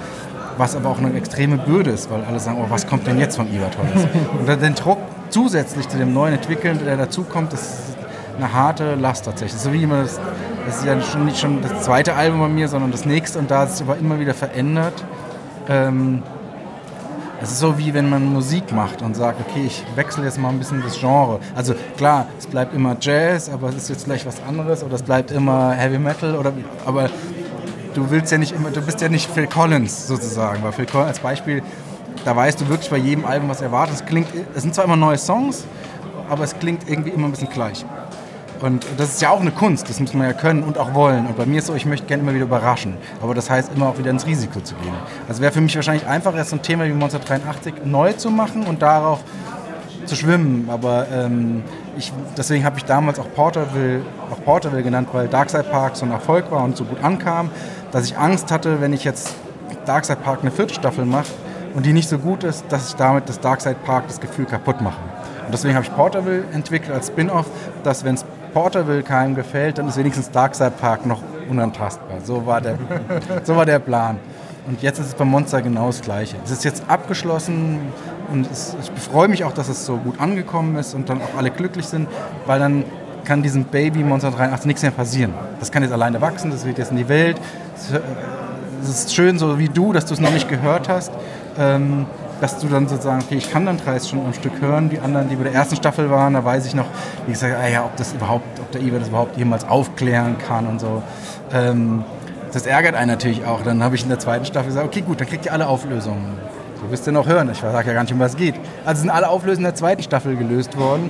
was aber auch eine extreme Bürde ist, weil alle sagen, oh, was kommt denn jetzt von Iva Tolles? <laughs> Und den Druck zusätzlich zu dem neuen Entwickeln, der dazukommt, ist eine harte Last tatsächlich. So wie immer das, das ist ja schon nicht schon das zweite Album bei mir, sondern das nächste und da ist es aber immer wieder verändert. Ähm, es ist so wie wenn man Musik macht und sagt, okay, ich wechsle jetzt mal ein bisschen das Genre. Also klar, es bleibt immer Jazz, aber es ist jetzt vielleicht was anderes oder es bleibt immer Heavy Metal oder aber du willst ja nicht immer, du bist ja nicht Phil Collins sozusagen, weil Phil Collins als Beispiel, da weißt du wirklich bei jedem Album, was erwartet. Es klingt, es sind zwar immer neue Songs, aber es klingt irgendwie immer ein bisschen gleich. Und das ist ja auch eine Kunst, das muss man ja können und auch wollen. Und bei mir ist so, ich möchte gerne immer wieder überraschen. Aber das heißt immer auch wieder ins Risiko zu gehen. Also wäre für mich wahrscheinlich einfacher, so ein Thema wie Monster 83 neu zu machen und darauf zu schwimmen. Aber ähm, ich, deswegen habe ich damals auch Porterville, auch Porterville genannt, weil Darkside Park so ein Erfolg war und so gut ankam, dass ich Angst hatte, wenn ich jetzt Darkside Park eine vierte Staffel mache und die nicht so gut ist, dass ich damit das Darkside Park das Gefühl kaputt mache. Und deswegen habe ich Porterville entwickelt als Spin-off, dass wenn es Porterville keinem gefällt, dann ist wenigstens Darkside Park noch unantastbar. So war der, <laughs> so war der Plan. Und jetzt ist es beim Monster genau das Gleiche. Es ist jetzt abgeschlossen und es, ich freue mich auch, dass es so gut angekommen ist und dann auch alle glücklich sind, weil dann kann diesem Baby Monster 83 nichts mehr passieren. Das kann jetzt alleine wachsen, das wird jetzt in die Welt. Es ist schön, so wie du, dass du es noch nicht gehört hast. Ähm, dass du dann sozusagen, okay, ich kann dann 30 Stunden am Stück hören. Die anderen, die bei der ersten Staffel waren, da weiß ich noch, wie gesagt, ah ja, ob das überhaupt, ob der Iver das überhaupt jemals aufklären kann und so. Ähm, das ärgert einen natürlich auch. Dann habe ich in der zweiten Staffel gesagt, okay, gut, dann kriegt ihr alle Auflösungen. Du wirst ja noch hören. Ich sage ja gar nicht, um was es geht. Also sind alle Auflösungen der zweiten Staffel gelöst worden.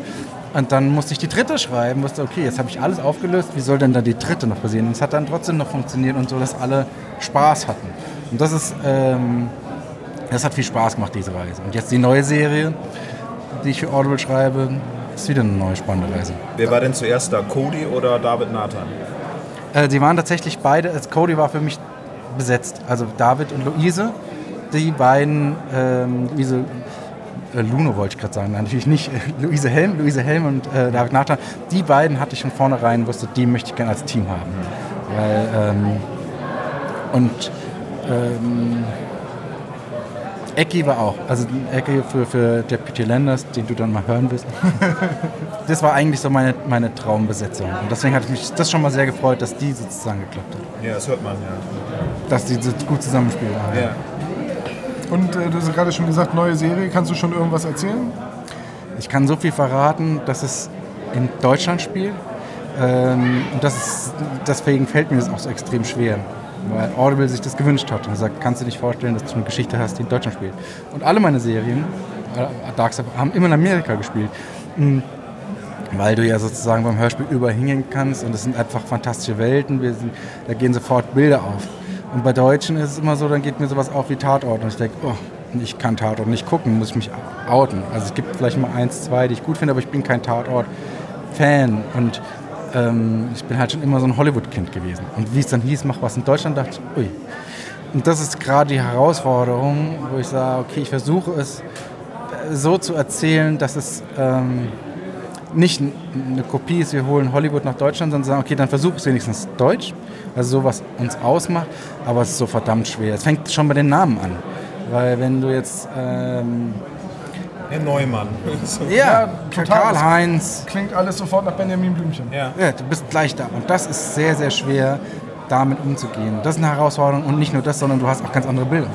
Und dann musste ich die dritte schreiben, wusste, okay, jetzt habe ich alles aufgelöst, wie soll denn da die dritte noch passieren? Und es hat dann trotzdem noch funktioniert und so, dass alle Spaß hatten. Und das ist, ähm, das hat viel Spaß gemacht, diese Reise. Und jetzt die neue Serie, die ich für Audible schreibe, ist wieder eine neue spannende Reise. Wer war denn zuerst da, Cody oder David Nathan? Äh, sie waren tatsächlich beide, also Cody war für mich besetzt. Also David und Luise, die beiden, ähm, Luise, äh, Luno wollte ich gerade sagen, Nein, natürlich nicht, <laughs> Luise Helm, Luise Helm und äh, David Nathan, die beiden hatte ich von vornherein, wusste, die möchte ich gerne als Team haben. Weil, ähm, und ähm, Ecki war auch. Also Ecki für, für Deputy Landers, den du dann mal hören wirst. <laughs> das war eigentlich so meine, meine Traumbesetzung. Und deswegen hat mich das schon mal sehr gefreut, dass die sozusagen geklappt hat. Ja, das hört man, ja. Dass die so gut zusammenspielen. Ja. Und äh, du hast gerade schon gesagt, neue Serie. Kannst du schon irgendwas erzählen? Ich kann so viel verraten, dass es in Deutschland spielt. Ähm, und das ist, deswegen fällt mir das auch so extrem schwer weil Audible sich das gewünscht hat und gesagt, kannst du dir nicht vorstellen, dass du eine Geschichte hast, die in Deutschland spielt. Und alle meine Serien, äh, Darkside, haben immer in Amerika gespielt. Hm, weil du ja sozusagen beim Hörspiel überall hingehen kannst und es sind einfach fantastische Welten, sind, da gehen sofort Bilder auf. Und bei Deutschen ist es immer so, dann geht mir sowas auf wie Tatort und ich denke, oh, ich kann Tatort nicht gucken, muss ich mich outen. Also es gibt vielleicht mal eins, zwei, die ich gut finde, aber ich bin kein Tatort-Fan und ähm, ich bin halt schon immer so ein Hollywood-Kind gewesen. Und wie es dann hieß, mach was in Deutschland, dachte ich, ui. Und das ist gerade die Herausforderung, wo ich sage, okay, ich versuche es äh, so zu erzählen, dass es ähm, nicht eine Kopie ist, wir holen Hollywood nach Deutschland, sondern sagen, okay, dann versuche es wenigstens Deutsch, also so was uns ausmacht, aber es ist so verdammt schwer. Es fängt schon bei den Namen an, weil wenn du jetzt ähm, Herr Neumann. ja, Karl Heinz. Klingt alles sofort nach Benjamin Blümchen. Ja. ja, du bist gleich da. Und das ist sehr, sehr schwer, damit umzugehen. Das ist eine Herausforderung und nicht nur das, sondern du hast auch ganz andere Bilder.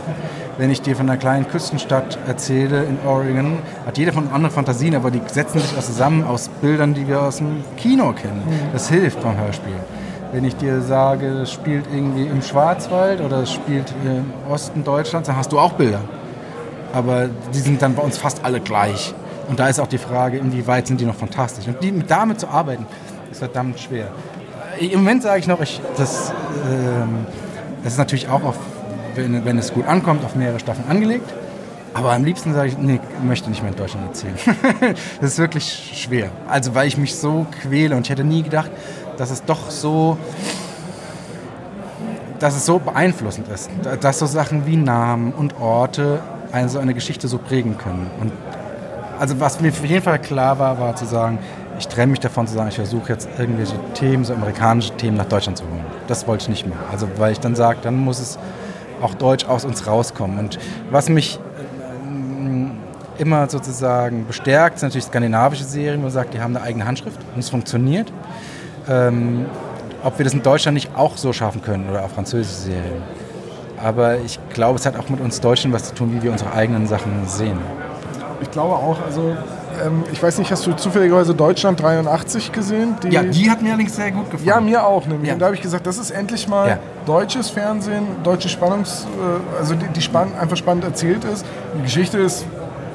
Wenn ich dir von einer kleinen Küstenstadt erzähle in Oregon, hat jeder von andere Fantasien, aber die setzen sich auch zusammen aus Bildern, die wir aus dem Kino kennen. Das hilft beim Hörspiel. Wenn ich dir sage, es spielt irgendwie im Schwarzwald oder es spielt im Osten Deutschlands, dann hast du auch Bilder aber die sind dann bei uns fast alle gleich. Und da ist auch die Frage, inwieweit sind die noch fantastisch. Und die, damit zu arbeiten, ist verdammt schwer. Im Moment sage ich noch, ich, das, ähm, das ist natürlich auch, auf, wenn, wenn es gut ankommt, auf mehrere Staffeln angelegt. Aber am liebsten sage ich, nee, möchte nicht mehr in Deutschland erzählen. <laughs> das ist wirklich schwer. Also weil ich mich so quäle und ich hätte nie gedacht, dass es doch so, dass es so beeinflussend ist. Dass so Sachen wie Namen und Orte eine, so eine Geschichte so prägen können. Und also was mir auf jeden Fall klar war, war zu sagen, ich trenne mich davon zu sagen, ich versuche jetzt irgendwelche Themen, so amerikanische Themen nach Deutschland zu holen. Das wollte ich nicht mehr. Also weil ich dann sage, dann muss es auch deutsch aus uns rauskommen. Und was mich ähm, immer sozusagen bestärkt, sind natürlich skandinavische Serien, wo man sagt, die haben eine eigene Handschrift und es funktioniert. Ähm, ob wir das in Deutschland nicht auch so schaffen können oder auch französische Serien. Aber ich glaube, es hat auch mit uns Deutschen was zu tun, wie wir unsere eigenen Sachen sehen. Ich glaube auch, also ähm, ich weiß nicht, hast du zufälligerweise Deutschland 83 gesehen? Die, Ja, die hat mir allerdings sehr gut gefallen. Ja, mir auch nämlich. Ja. Und da habe ich gesagt, das ist endlich mal Ja. deutsches Fernsehen, deutsche Spannungs... Äh, also die, die spann einfach spannend erzählt ist. Die Geschichte ist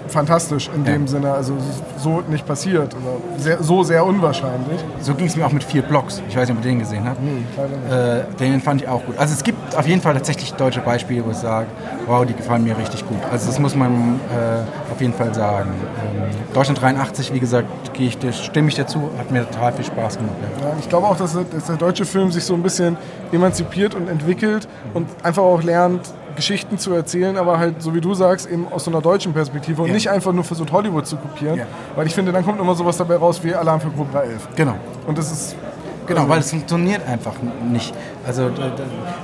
fantastisch in Ja. dem Sinne, also so nicht passiert. Oder sehr, so sehr unwahrscheinlich. So ging es mir auch mit vier Blocks. Ich weiß nicht, ob ihr den gesehen habt. nicht. Äh, den fand ich auch gut. Also es gibt auf jeden Fall tatsächlich deutsche Beispiele, wo ich sage, wow, die gefallen mir richtig gut. Also das muss man äh, auf jeden Fall sagen. Ähm, Deutschland 83, wie gesagt, gehe ich, stimme ich dazu, hat mir total viel Spaß gemacht. Ja. Ja, ich glaube auch, dass, dass der deutsche Film sich so ein bisschen emanzipiert und entwickelt und einfach auch lernt, Geschichten zu erzählen, aber halt, so wie du sagst, eben aus so einer deutschen Perspektive und Ja. nicht einfach nur versucht, Hollywood zu kopieren. Ja. Weil ich finde, dann kommt immer sowas dabei raus wie Alarm für Cobra 11. Genau. Und das ist. Genau, weil es funktioniert einfach nicht. Also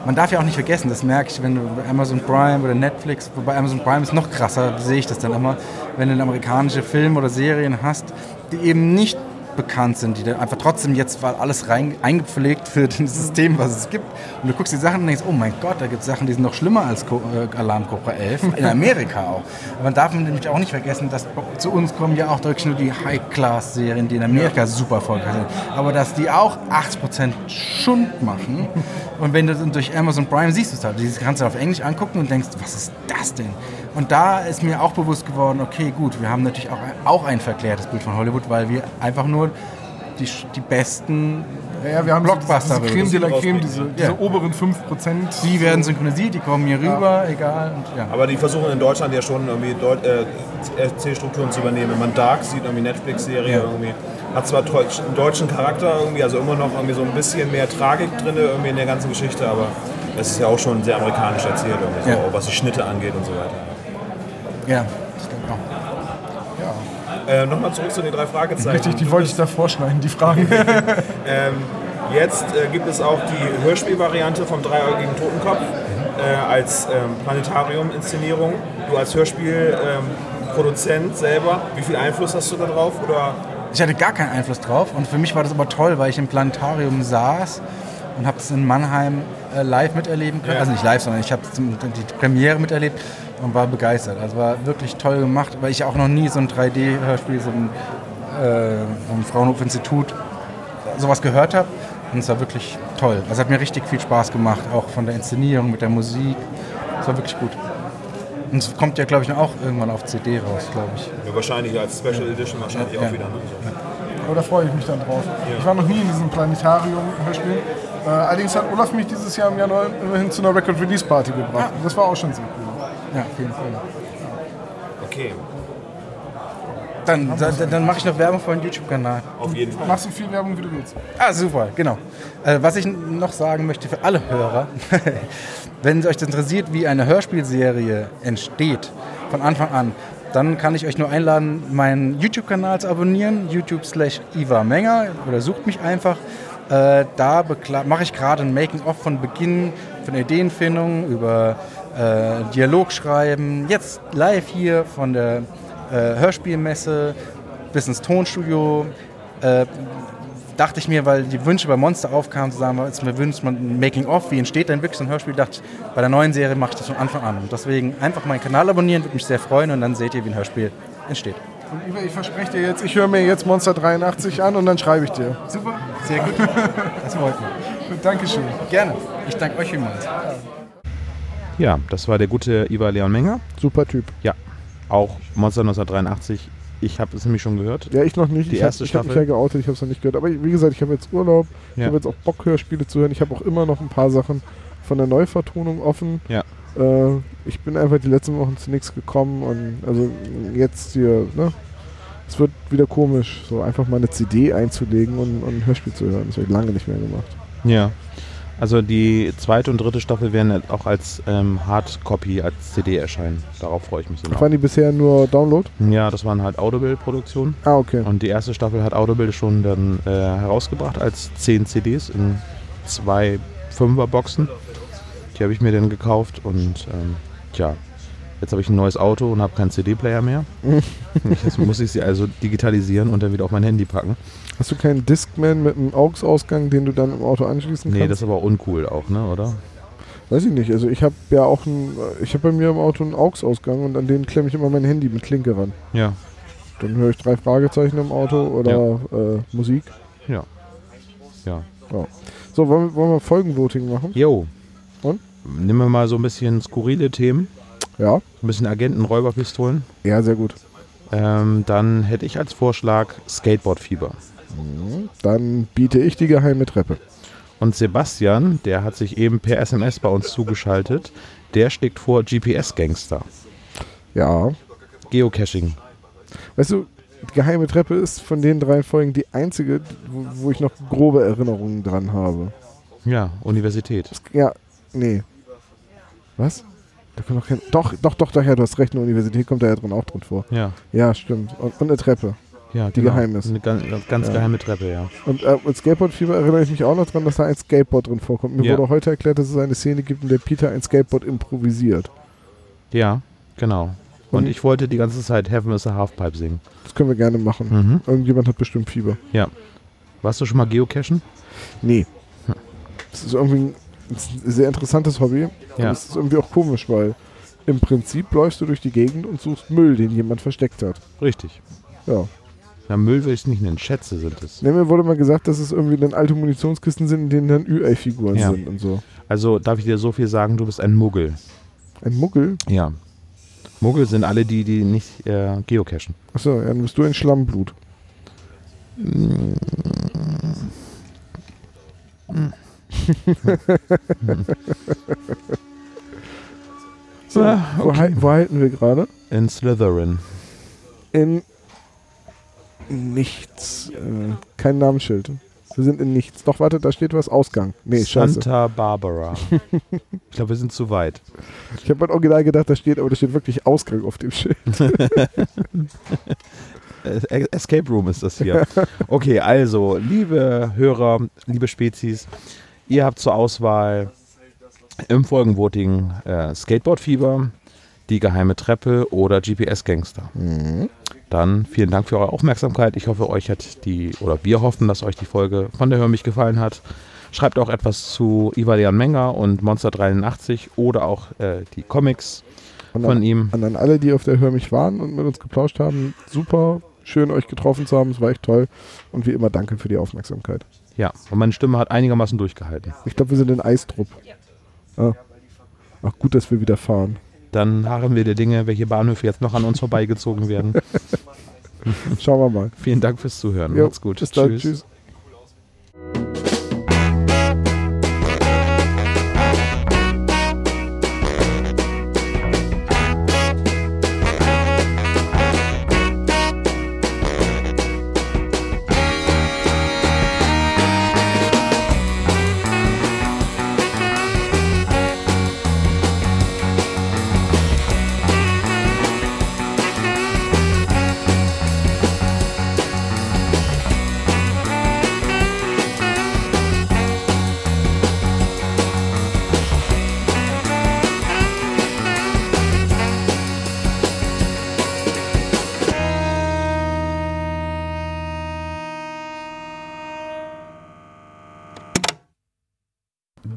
man darf ja auch nicht vergessen, das merke ich, wenn du bei Amazon Prime oder Netflix, wobei Amazon Prime ist noch krasser, sehe ich das dann immer, wenn du amerikanische Filme oder Serien hast, die eben nicht bekannt sind, die dann einfach trotzdem jetzt weil alles rein, eingepflegt für <laughs> das System, was es gibt. Und du guckst die Sachen und denkst, oh mein Gott, da gibt es Sachen, die sind noch schlimmer als Co äh, Alarm Cobra 11, in Amerika auch. Aber man darf nämlich auch nicht vergessen, dass zu uns kommen ja auch wirklich nur die High-Class-Serien, die in Amerika super erfolgreich sind. Aber dass die auch 80% Schund machen. Und wenn du dann durch Amazon Prime siehst du es halt, die kannst du auf Englisch angucken und denkst, was ist das denn? Und da ist mir auch bewusst geworden, okay, gut, wir haben natürlich auch, auch ein verklärtes Bild von Hollywood, weil wir einfach nur die, die besten Ja, ja, wir haben Blockbuster. so diese Creme de la Creme, diese, ja. diese Ja. oberen 5%. die werden synchronisiert, die kommen hier rüber, egal. Und, ja. Aber die versuchen in Deutschland ja schon irgendwie Deut äh, Erzählstrukturen zu übernehmen. Wenn man Dark sieht, irgendwie Netflix-Serie, Ja. irgendwie hat zwar einen deutschen Charakter, irgendwie, also immer noch irgendwie so ein bisschen mehr Tragik drin irgendwie in der ganzen Geschichte, aber es ist ja auch schon sehr amerikanisch erzählt, irgendwie, so, Ja. was die Schnitte angeht und so weiter. Ja, ich auch. Äh, Nochmal zurück zu den drei Fragezeichen. Richtig, die wollte ich da vorschneiden, die Fragen. <laughs> Ähm, jetzt äh, gibt es auch die Hörspielvariante vom dreieugigen Totenkopf äh, als ähm, Planetarium-Inszenierung. Du als Hörspielproduzent selber, wie viel Einfluss hast du da drauf? Oder Ich hatte gar keinen Einfluss drauf und für mich war das aber toll, weil ich im Planetarium saß und habe es in Mannheim äh, live miterleben können. Ja. Also nicht live, sondern ich habe die Premiere miterlebt und war begeistert. Also war wirklich toll gemacht, weil ich auch noch nie so ein 3D-Hörspiel so ein, äh, vom Fraunhofer-Institut sowas gehört habe. Und es war wirklich toll. Also hat mir richtig viel Spaß gemacht, auch von der Inszenierung mit der Musik. Es war wirklich gut. Und es kommt ja, glaube ich, auch irgendwann auf CD raus, glaube ich. ja, wahrscheinlich als Special Edition wahrscheinlich Ja. auch wieder. Ne? Aber da freue ich mich dann drauf. Ich war noch nie in diesem Planetarium-Hörspiel. Äh, allerdings hat Olaf mich dieses Jahr im Januar immerhin zu einer Record-Release-Party gebracht. Das war auch schon sehr cool. Ja, auf jeden Fall. Okay, Dann, dann, dann mache ich noch Werbung für einen YouTube-Kanal. auf jeden Fall. Mach so viel Werbung, wie du willst. Ah, super, genau. Äh, was ich noch sagen möchte für alle Hörer, <laughs> wenn euch das interessiert, wie eine Hörspielserie entsteht, von Anfang an, dann kann ich euch nur einladen, meinen YouTube-Kanal zu abonnieren, youtube slash Iva Menger oder sucht mich einfach. Äh, da mache ich gerade ein Making-of von Beginn, von Ideenfindung über äh, Dialog schreiben, jetzt live hier von der äh, Hörspielmesse bis ins Tonstudio. Äh, dachte ich mir, weil die Wünsche bei Monster aufkamen, zu sagen, jetzt mir wünscht man ein Making-of, wie entsteht denn wirklich so ein Hörspiel, dachte ich, bei der neuen Serie mache ich das von Anfang an. Und deswegen einfach meinen Kanal abonnieren, würde mich sehr freuen und dann seht ihr, wie ein Hörspiel entsteht. Und ich verspreche dir jetzt, ich höre mir jetzt Monster 83 an und dann schreibe ich dir. Super, sehr gut. Das freut mich. Dankeschön. Gerne. Ich danke euch vielmals. Ja, das war der gute Ivar Leon Menger. Super Typ. Ja, auch Monster 1983. Ich habe es nämlich schon gehört. Ja, ich noch nicht. Die ich erste hab, ich habe mich Staffel? ja geoutet, ich habe es noch nicht gehört. Aber wie gesagt, ich habe jetzt Urlaub. Ich Ja. habe jetzt auch Bock, Hörspiele zu hören. Ich habe auch immer noch ein paar Sachen von der Neuvertonung offen. Ja. Äh, ich bin einfach die letzten Wochen zu nichts gekommen und also jetzt hier, ne? Es wird wieder komisch, so einfach mal eine CD einzulegen und, und ein Hörspiel zu hören. Das habe ich lange nicht mehr gemacht. Ja. Also die zweite und dritte Staffel werden auch als ähm, Hardcopy, als CD erscheinen. Darauf freue ich mich sehr. Waren die bisher nur Download? Ja, das waren halt Audible-Produktionen. Ah, okay. Und die erste Staffel hat Audible schon dann äh, herausgebracht als 10 CDs in zwei Fünfer-Boxen. Die habe ich mir dann gekauft und ähm, tja, jetzt habe ich ein neues Auto und habe keinen CD-Player mehr. <laughs> jetzt muss ich sie also digitalisieren und dann wieder auf mein Handy packen. Hast du keinen Discman mit einem AUX-Ausgang, den du dann im Auto anschließen Nee, kannst? das ist aber uncool auch, ne, oder? Weiß ich nicht. Also ich habe ja auch ein, ich habe bei mir im Auto einen AUX-Ausgang und an den klemme ich immer mein Handy mit Klinke ran. Ja. Dann höre ich drei Fragezeichen im Auto oder äh, Musik. Ja. Ja. So, wollen, wir- wollen wir Folgenvoting machen? Jo. Und? Nehmen wir mal so ein bisschen skurrile Themen. Ja. Ein bisschen Agenten, Räuberpistolen. Ja, sehr gut. Ähm, dann hätte ich als Vorschlag Skateboardfieber. Dann biete ich die geheime Treppe. Und Sebastian, der hat sich eben per SMS bei uns zugeschaltet, der schlägt vor GPS-Gangster. Ja. Geocaching. Weißt du, die geheime Treppe ist von den drei Folgen die einzige, wo, wo ich noch grobe Erinnerungen dran habe. Ja, Universität. Ja, nee. Was? Da kommt doch kein. Doch, doch, doch, daher, du hast recht, eine Universität kommt da ja drin auch drin vor. Ja, Ja, stimmt. Und, und eine Treppe. ja Die geheim ist. Eine ganz, ganz Ja. geheime Treppe, ja. Und äh, mit Skateboard-Fieber erinnere ich mich auch noch dran, dass da ein Skateboard drin vorkommt. Mir Ja. wurde heute erklärt, dass es eine Szene gibt, in der Peter ein Skateboard improvisiert. Ja, genau. Und Und- ich wollte die ganze Zeit Heaven is a Halfpipe singen. Das können wir gerne machen. Mhm. Irgendjemand hat bestimmt Fieber. Warst du schon mal geocachen? Nee. Das ist irgendwie ein, ist ein sehr interessantes Hobby. Ja. Und es ist irgendwie auch komisch, weil im Prinzip läufst du durch die Gegend und suchst Müll, den jemand versteckt hat. Richtig. Ja. Na, Müll will ich nicht nennen, Schätze sind es. Ne, mir wurde mal gesagt, dass es irgendwie dann alte Munitionskisten sind, in denen dann Ü-Ei-Figuren Ja. sind und so. Also darf ich dir so viel sagen, du bist ein Muggel. Ein Muggel? Ja. Muggel sind alle die, die nicht äh, geocachen. Achso, ja, dann bist du ein Schlammblut. So, Ah, wo, okay. hal- wo halten wir gerade? In Slytherin. In nichts. Äh, kein Namensschild. Wir sind in nichts. Doch, warte, da steht was. Ausgang. Nee, scheiße. Santa Barbara. <laughs> ich glaube, wir sind zu weit. Ich habe halt original gedacht, da steht, aber da steht wirklich Ausgang auf dem Schild. <laughs> Escape Room ist das hier. <laughs> Okay, also, liebe Hörer, liebe Spezies, ihr habt zur Auswahl im Folgenvoting äh, Skateboardfieber, die geheime Treppe oder GPS-Gangster. Dann vielen Dank für eure Aufmerksamkeit. Ich hoffe, euch hat die, oder wir hoffen, dass euch die Folge von der Hör mich gefallen hat. Schreibt auch etwas zu Ivalian Menger und Monster 83 oder auch äh, die Comics Und von an, ihm. und an alle, die auf der Hör mich waren und mit uns geplauscht haben, super. Schön, euch getroffen zu haben. Es war echt toll. Und wie immer, danke für die Aufmerksamkeit. Ja, und meine Stimme hat einigermaßen durchgehalten. Ich glaube, wir sind in Eistrup. Ah. Ach, gut, dass wir wieder fahren. Dann harren wir der Dinge, welche Bahnhöfe jetzt noch an uns vorbeigezogen werden. Schauen wir mal. Vielen Dank fürs Zuhören. Jo, Macht's gut. Bis dann. Tschüss.